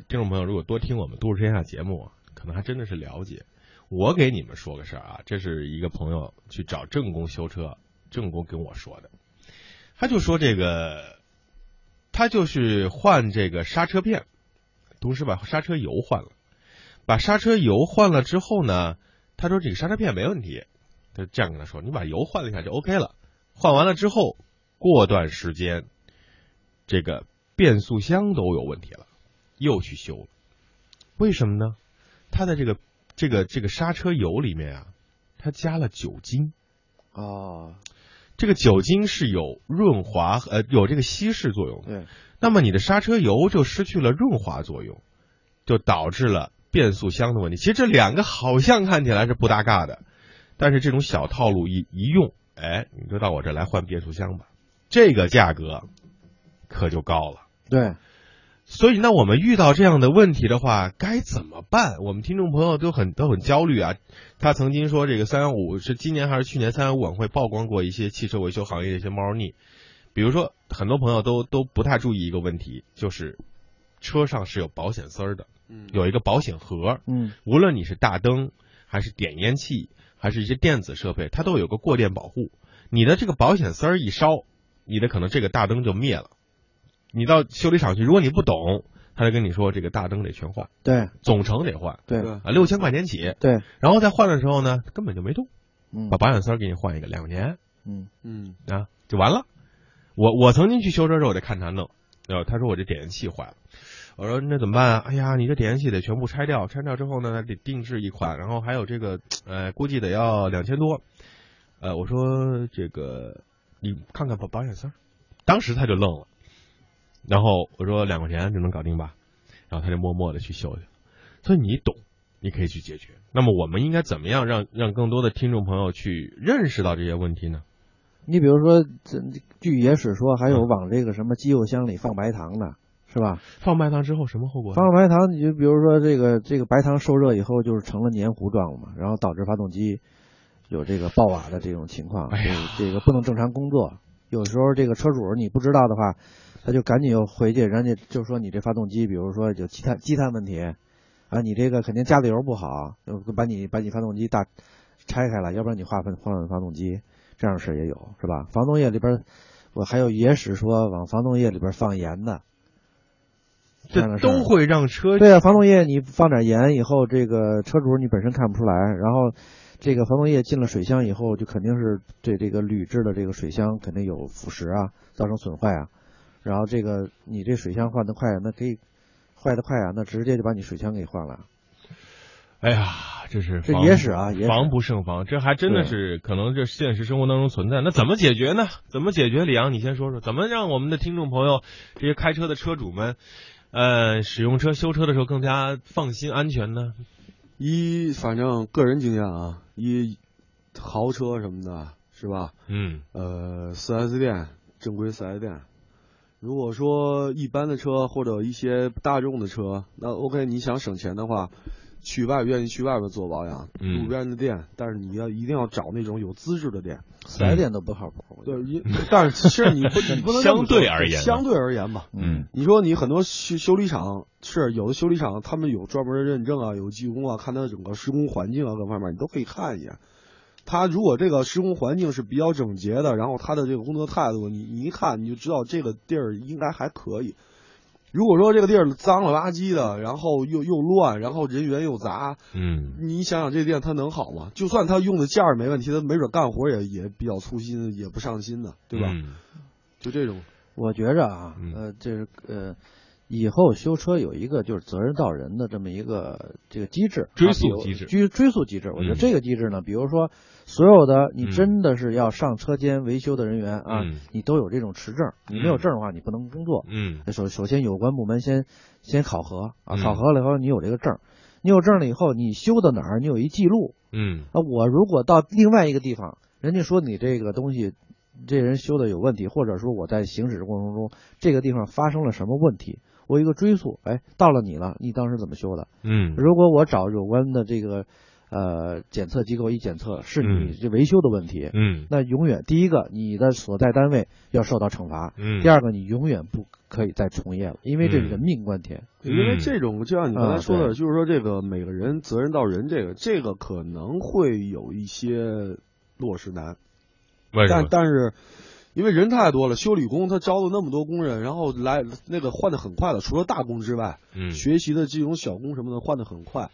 听众朋友如果多听我们《都市天下》节目，可能还真的是了解。我给你们说个事儿啊，这是一个朋友去找正工修车，正工跟我说的，他就说这个，他就是换这个刹车片，同时把刹车油换了，把刹车油换了之后呢，他说这个刹车片没问题，他这样跟他说，你把油换了一下就 OK 了。换完了之后，过段时间，这个变速箱都有问题了，又去修了。为什么呢？它的这个这个这个刹车油里面啊，它加了酒精。哦，这个酒精是有润滑呃有这个稀释作用的。对，那么你的刹车油就失去了润滑作用，就导致了变速箱的问题。其实这两个好像看起来是不搭嘎的，但是这种小套路一一用，哎，你就到我这来换变速箱吧，这个价格可就高了。对，所以，那我们遇到这样的问题的话，该怎么办？我们听众朋友都很都很焦虑啊。他曾经说，这个三幺五是今年还是去年三幺五晚会曝光过一些汽车维修行业的一些猫腻，比如说，很多朋友都都不太注意一个问题，就是车上是有保险丝儿的，嗯有一个保险盒，嗯无论你是大灯还是点烟器，还是一些电子设备，它都有个过电保护。你的这个保险丝儿一烧，你的可能这个大灯就灭了。你到修理厂去，如果你不懂，他就跟你说这个大灯得全换，对。总成得换对。啊，六千块钱起。对，然后再换的时候呢，根本就没动，嗯。把保险丝儿给你换一个，两块钱。嗯。嗯。啊就完了。我我曾经去修车的时候，我得看他弄，然后他说我这点烟器坏了，我说那怎么办？啊？哎呀，你这点烟器得全部拆掉，拆掉之后呢，得定制一款，然后还有这个，呃，估计得要两千多。呃，我说这个你看看保保险丝儿，当时他就愣了，然后我说两块钱就能搞定吧，然后他就默默的去修去了。所以你懂，你可以去解决。那么我们应该怎么样让让更多的听众朋友去认识到这些问题呢？你比如说，这据野史说，还有往这个什么机油箱里放白糖的，是吧？放白糖之后什么后果？放白糖，你就比如说这个这个白糖受热以后，就是成了黏糊状了嘛，然后导致发动机有这个爆瓦的这种情况，这个不能正常工作。有时候这个车主你不知道的话，他就赶紧又回去，人家就说你这发动机，比如说有积碳积碳问题，啊，你这个肯定加的油不好，就把你把你发动机大拆开了，要不然你换换换发动机，这样的事也有，是吧？防冻液里边，我还有野史说往防冻液里边放盐的，这都会让车对啊，防冻液你放点盐以后，这个车主你本身看不出来，然后这个防冻液进了水箱以后，就肯定是对这个铝制的这个水箱肯定有腐蚀啊，造成损坏啊。然后这个你这水箱换的快，那可以坏的快啊，那直接就把你水箱给换了。哎呀，这是防这野史啊野防不胜防，这还真的是可能这现实生活当中存在。那怎么解决呢？怎么解决？李阳，你先说说，怎么让我们的听众朋友，这些开车的车主们，呃，使用车修车的时候更加放心安全呢？一反正个人经验啊，一豪车什么的，是吧？嗯呃，四 S 店正规四 S 店，如果说一般的车或者一些大众的车，那 OK，你想省钱的话，去外愿意去外边做保养，嗯。路边的店，但是你要一定要找那种有资质的店。四 S 店都不靠谱，对，因但是其实你不你不能 相对而言相对而言吧，嗯。你说你很多修修理厂是有的修理厂，他们有专门的认证啊，有技工啊，看它整个施工环境啊各方面，你都可以看一眼。他如果这个施工环境是比较整洁的，然后他的这个工作态度，你你一看你就知道这个地儿应该还可以。如果说这个地儿脏了吧唧的，然后又又乱，然后人员又杂，嗯你想想这店它能好吗？就算他用的件儿没问题，他没准干活也也比较粗心，也不上心的，对吧？嗯就这种，我觉着啊嗯，呃，这是呃，以后修车有一个就是责任到人的这么一个这个机制，追溯机制追追溯机制。我觉得嗯这个机制呢，比如说所有的你嗯真的是要上车间维修的人员啊嗯，你都有这种持证，你没有证的话，你不能工作。嗯首首先有关部门先先考核啊，嗯考核了以后你有这个证，你有证了以后，你修到哪儿，你有一记录。嗯啊，我如果到另外一个地方，人家说你这个东西，这人修的有问题，或者说我在行驶过程中，这个地方发生了什么问题，我有一个追溯，哎，到了你了，你当时怎么修的？嗯。如果我找有关的这个呃检测机构一检测是你嗯。这维修的问题，嗯。那永远第一个你的所在单位要受到惩罚，嗯，第二个你永远不可以再从业了，因为这嗯。人命关天。因为嗯。这种就像你刚才啊说的，对。就是说这个每个人责任到人，这个这个可能会有一些落实难，但为什么？但是因为人太多了，修理工他招了那么多工人，然后来那个换的很快的，除了大工之外，嗯学习的这种小工什么的换的很快。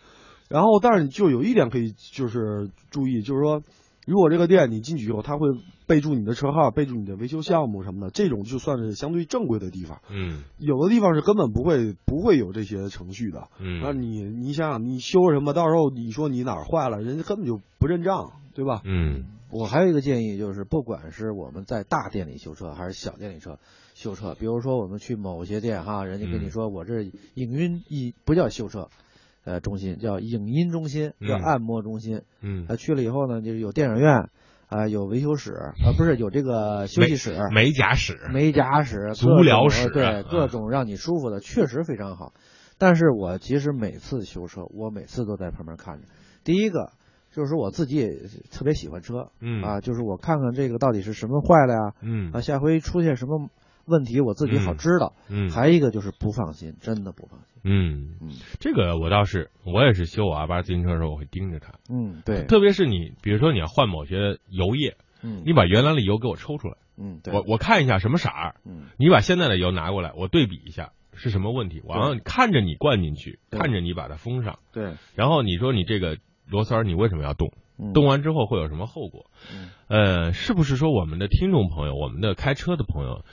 然后，但是就有一点可以就是注意，就是说，如果这个店你进去以后，他会备注你的车号，备注你的维修项目什么的，这种就算是相对正规的地方。嗯有的地方是根本不会不会有这些程序的。嗯，那你你想想，你修什么，到时候你说你哪儿坏了，人家根本就不认账，对吧？嗯我还有一个建议，就是不管是我们在大店里修车，还是小店里车修车，比如说我们去某些店哈，人家跟你嗯说我这影音一不叫修车，呃中心叫影音中心，叫嗯按摩中心。嗯，他去了以后呢，就是有电影院，啊、有维修室，啊、不是有这个休息室、美甲室，美甲室、足疗室对啊各种让你舒服的，确实非常好。但是我其实每次修车，我每次都在旁边看着。第一个就是我自己也特别喜欢车，嗯啊，就是我看看这个到底是什么坏了呀，嗯啊，下回出现什么问题我自己好知道。嗯，还有一个就是不放心，真的不放心。嗯嗯这个我倒是，我也是修我阿八自行车的时候，我会盯着它。嗯，对，特别是你，比如说你要换某些油液，嗯你把原来的油给我抽出来，嗯对，我我看一下什么色儿，嗯你把现在的油拿过来，我对比一下是什么问题，我要看着你灌进去，看着你把它封上，对，然后你说你这个螺丝儿你为什么要动？嗯动完之后会有什么后果？嗯呃，是不是说我们的听众朋友，我们的开车的朋友，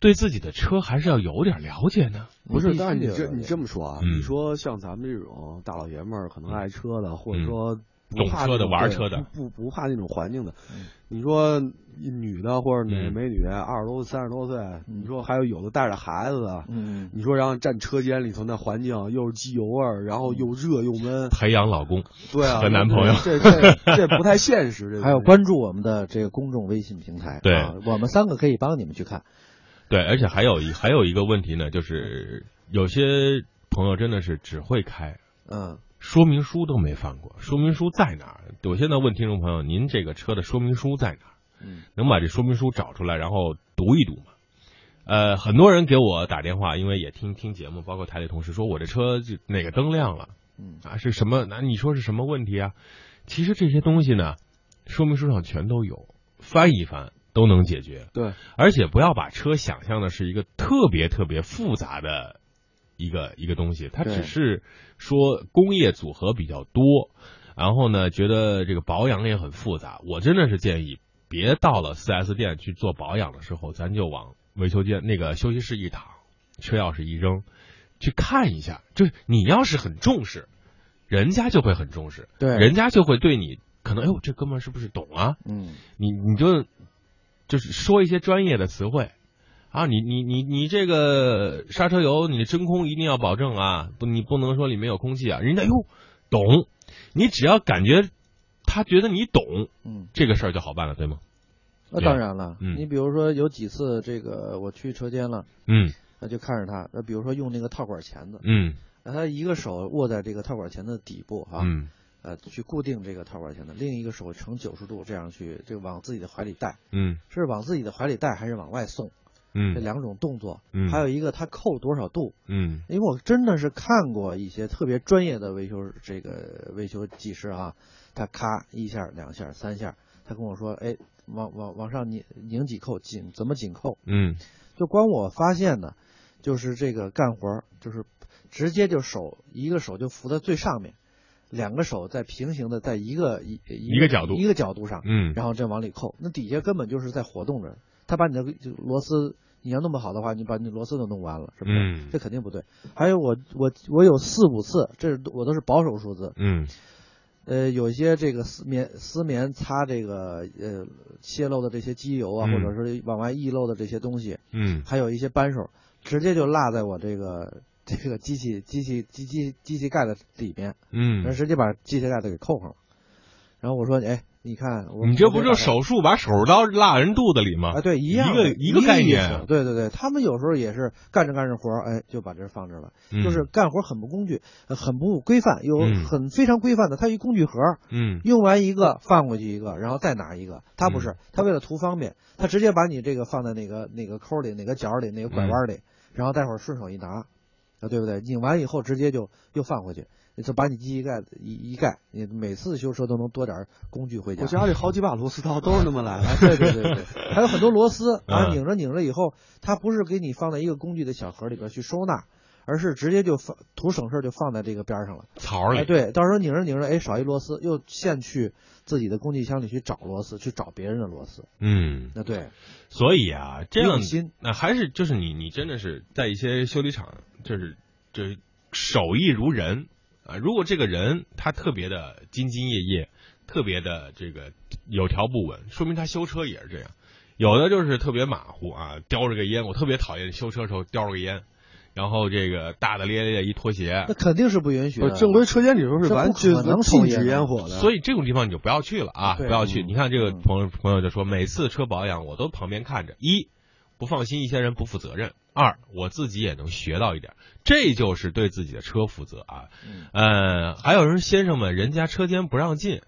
对自己的车还是要有点了解呢？不是，但是你这你这么说啊，嗯你说像咱们这种大老爷们儿，可能爱车的，或者嗯说不懂车的玩车的不不不怕那种环境的嗯，你说女的或者哪嗯美女，二十多三十多岁，你说还有有的带着孩子你说然后站车间里头那环境又是机油味儿，然后又热又闷，培养老公，对啊，和男朋友这这这不太 现实。这还有关注我们的这个公众微信平台，对啊，我们三个可以帮你们去看。对，而且还有一还有一个问题呢，就是有些朋友真的是只会开，嗯说明书都没翻过，说明书在哪儿？我现在问听众朋友，您这个车的说明书在哪儿？嗯能把这说明书找出来，然后读一读吗？呃，很多人给我打电话，因为也听听节目，包括台里同事说我这车就哪个灯亮了嗯啊，是什么？那你说是什么问题啊？其实这些东西呢，说明书上全都有，翻一翻都能解决。对，而且不要把车想象的是一个特别特别复杂的一个一个东西，它只是说工业组合比较多，然后呢，觉得这个保养也很复杂。我真的是建议，别到了 4S 店去做保养的时候，咱就往维修间那个休息室一躺，车钥匙一扔，去看一下。就是你要是很重视，人家就会很重视，对，人家就会对你可能，哎呦，这哥们儿是不是懂啊？嗯你你就就是说一些专业的词汇啊，你你你你这个刹车油，你的真空一定要保证啊，不你不能说里面有空气啊，人家哟懂，你只要感觉他觉得你懂，嗯，这个事儿就好办了，对吗？那当然了，嗯你比如说有几次这个我去车间了，嗯那就看着他，那比如说用那个套管钳子，嗯那他一个手握在这个套管钳子底部哈，嗯呃，去固定这个套管钳子，另一个手呈九十度这样去这个往自己的怀里带，嗯是往自己的怀里带还是往外送？这嗯两种动作，嗯，还有一个他扣多少度？嗯因为我真的是看过一些特别专业的维修这个维修技师啊，他咔一下、两下、三下，他跟我说，哎，往往往上拧拧几扣，紧怎么紧扣？嗯就光我发现呢，就是这个干活就是直接就手一个手就扶在最上面，两个手在平行的在一个一一个角度一个角度上，嗯然后再往里扣，那底下根本就是在活动着。他把你的这个螺丝，你要弄不好的话，你把你螺丝都弄弯了，是不是？嗯这肯定不对。还有我我我有四五次，这是我都是保守数字。嗯呃，有一些这个丝棉丝棉擦这个呃泄漏的这些机油啊，嗯或者是往外溢漏的这些东西，嗯还有一些扳手，直接就落在我这个这个机器机器机器机器盖的里面，然后嗯直接把机器盖子给扣上了。然后我说，哎，你看我你这不就手术把手术刀落人肚子里吗？啊，对，一样一个一个概念对对对，他们有时候也是干着干着活，哎，就把这放这了，嗯就是干活很不工具，呃很不规范，有嗯很非常规范的，它一工具盒，嗯用完一个放过去一个，然后再拿一个。他不是嗯，他为了图方便，他直接把你这个放在哪个哪个扣里、哪个角里、哪个拐弯里，然后待会儿顺手一拿，啊，对不对？拧完以后直接就又放回去，就把你机器盖子一一盖，你每次修车都能多点工具回家。我家里好几把螺丝刀都是那么来的。啊，对对对对，还有很多螺丝啊，嗯拧着拧着以后，它不是给你放在一个工具的小盒里边去收纳，而是直接就放图省事儿就放在这个边儿上了。哎，槽里，对，到时候拧着拧着，哎，少一螺丝，又现去自己的工具箱里去找螺丝，去找别人的螺丝。嗯，那对，所以啊，这样心那还是就是你你真的是在一些修理厂，就是就是手艺如人啊。如果这个人他特别的兢兢业业，特别的这个有条不紊，说明他修车也是这样。有的就是特别马虎啊，叼着个烟，我特别讨厌修车时候叼着个烟，然后这个大大咧咧一拖鞋那，肯定是不允许的。正规车间里头是这完不可能全禁止烟火的，所以这种地方你就不要去了啊，不要去。嗯你看这个嗯朋友朋友就说，每次车保养我都旁边看着，一不放心一些人不负责任，二我自己也能学到一点，这就是对自己的车负责啊。嗯呃，还有人先生们，人家车间不让进，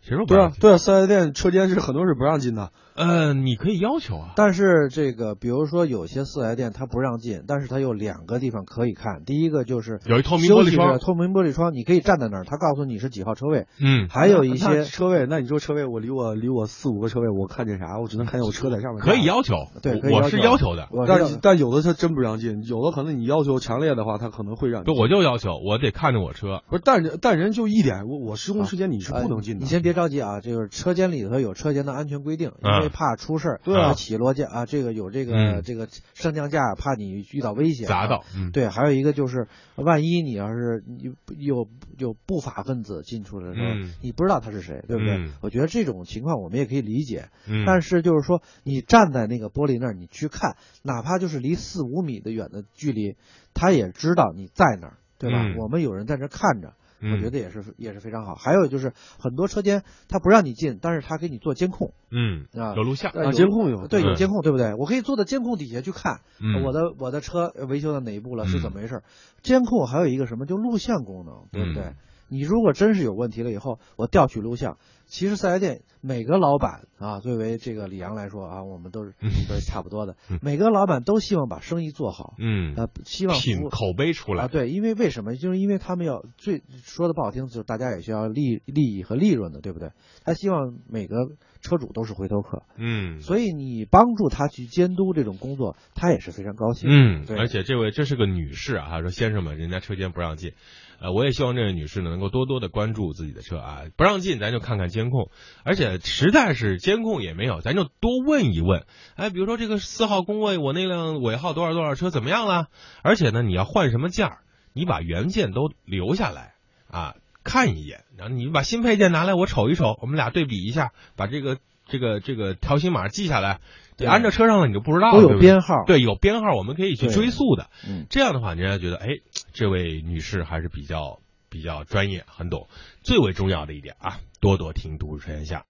谁说不让进？对啊对啊，四 S 店车间是很多是不让进的。呃，你可以要求啊。但是这个，比如说有些四 S 店它不让进，但是它有两个地方可以看。第一个就是有一透明玻璃窗室透明玻璃窗，你可以站在那儿，他告诉你是几号车位。嗯，还有一些车位，那你说车位，我离我离我四五个车位，我看见啥？我只能看见我车在上面。可以。要求，对，可以我是要求的。但但有的他真不让进，有的可能你要求强烈的话，他可能会让你不，我就要求我得看着我车。不是，但人但人就一点，我我施工时间你是不能进的。呃你先别着急啊，就是车间里头有车间的安全规定，因为嗯怕出事儿，对啊。起落架啊，这个有这个、嗯。这个升降架，怕你遇到危险、砸到，嗯，对，还有一个就是，万一你要是你有有不法分子进出的时候，嗯。你不知道他是谁，对不对？嗯。我觉得这种情况我们也可以理解，嗯，但是就是说，你站在那个玻璃那儿，你去看，哪怕就是离四五米的远的距离，他也知道你在那儿，对吧？嗯。我们有人在这看着，嗯我觉得也是也是非常好。还有就是很多车间他不让你进，但是他给你做监控嗯啊有录像，呃啊，监控有对，有嗯监控，对不对？我可以坐在监控底下去看，嗯我的我的车维修到哪一步了，是嗯怎么回事？监控还有一个什么，就录像功能，对不对？嗯你如果真是有问题了以后，我调取录像。其实四 S 店每个老板啊，作为这个李阳来说啊，我们都是嗯都是差不多的嗯，每个老板都希望把生意做好，嗯，呃，希望口碑出来啊，，对，因为为什么？就是因为他们要最说的不好听，就是大家也需要利利益和利润的，对不对？他希望每个车主都是回头客，嗯所以你帮助他去监督这种工作，他也是非常高兴。嗯，对而且这位这是个女士啊，她说先生们，人家车间不让进，呃，我也希望这位女士呢能够多多的关注自己的车啊，不让进咱就看看监控，而且实在是监控也没有，咱就多问一问，哎，比如说这个四号工位我那辆尾号多少多少车怎么样了？而且呢，你要换什么件儿，你把原件都留下来啊，看一眼，然后你把新配件拿来我瞅一瞅，我们俩对比一下，把这个这个这个条形码记下来，对安着车上了你就不知道了，都对有编号，对，有编号，我们可以去追溯的。嗯，这样的话，人家觉得，哎，这位女士还是比较比较专业，很懂。最为重要的一点啊，多多听《都市车天下》。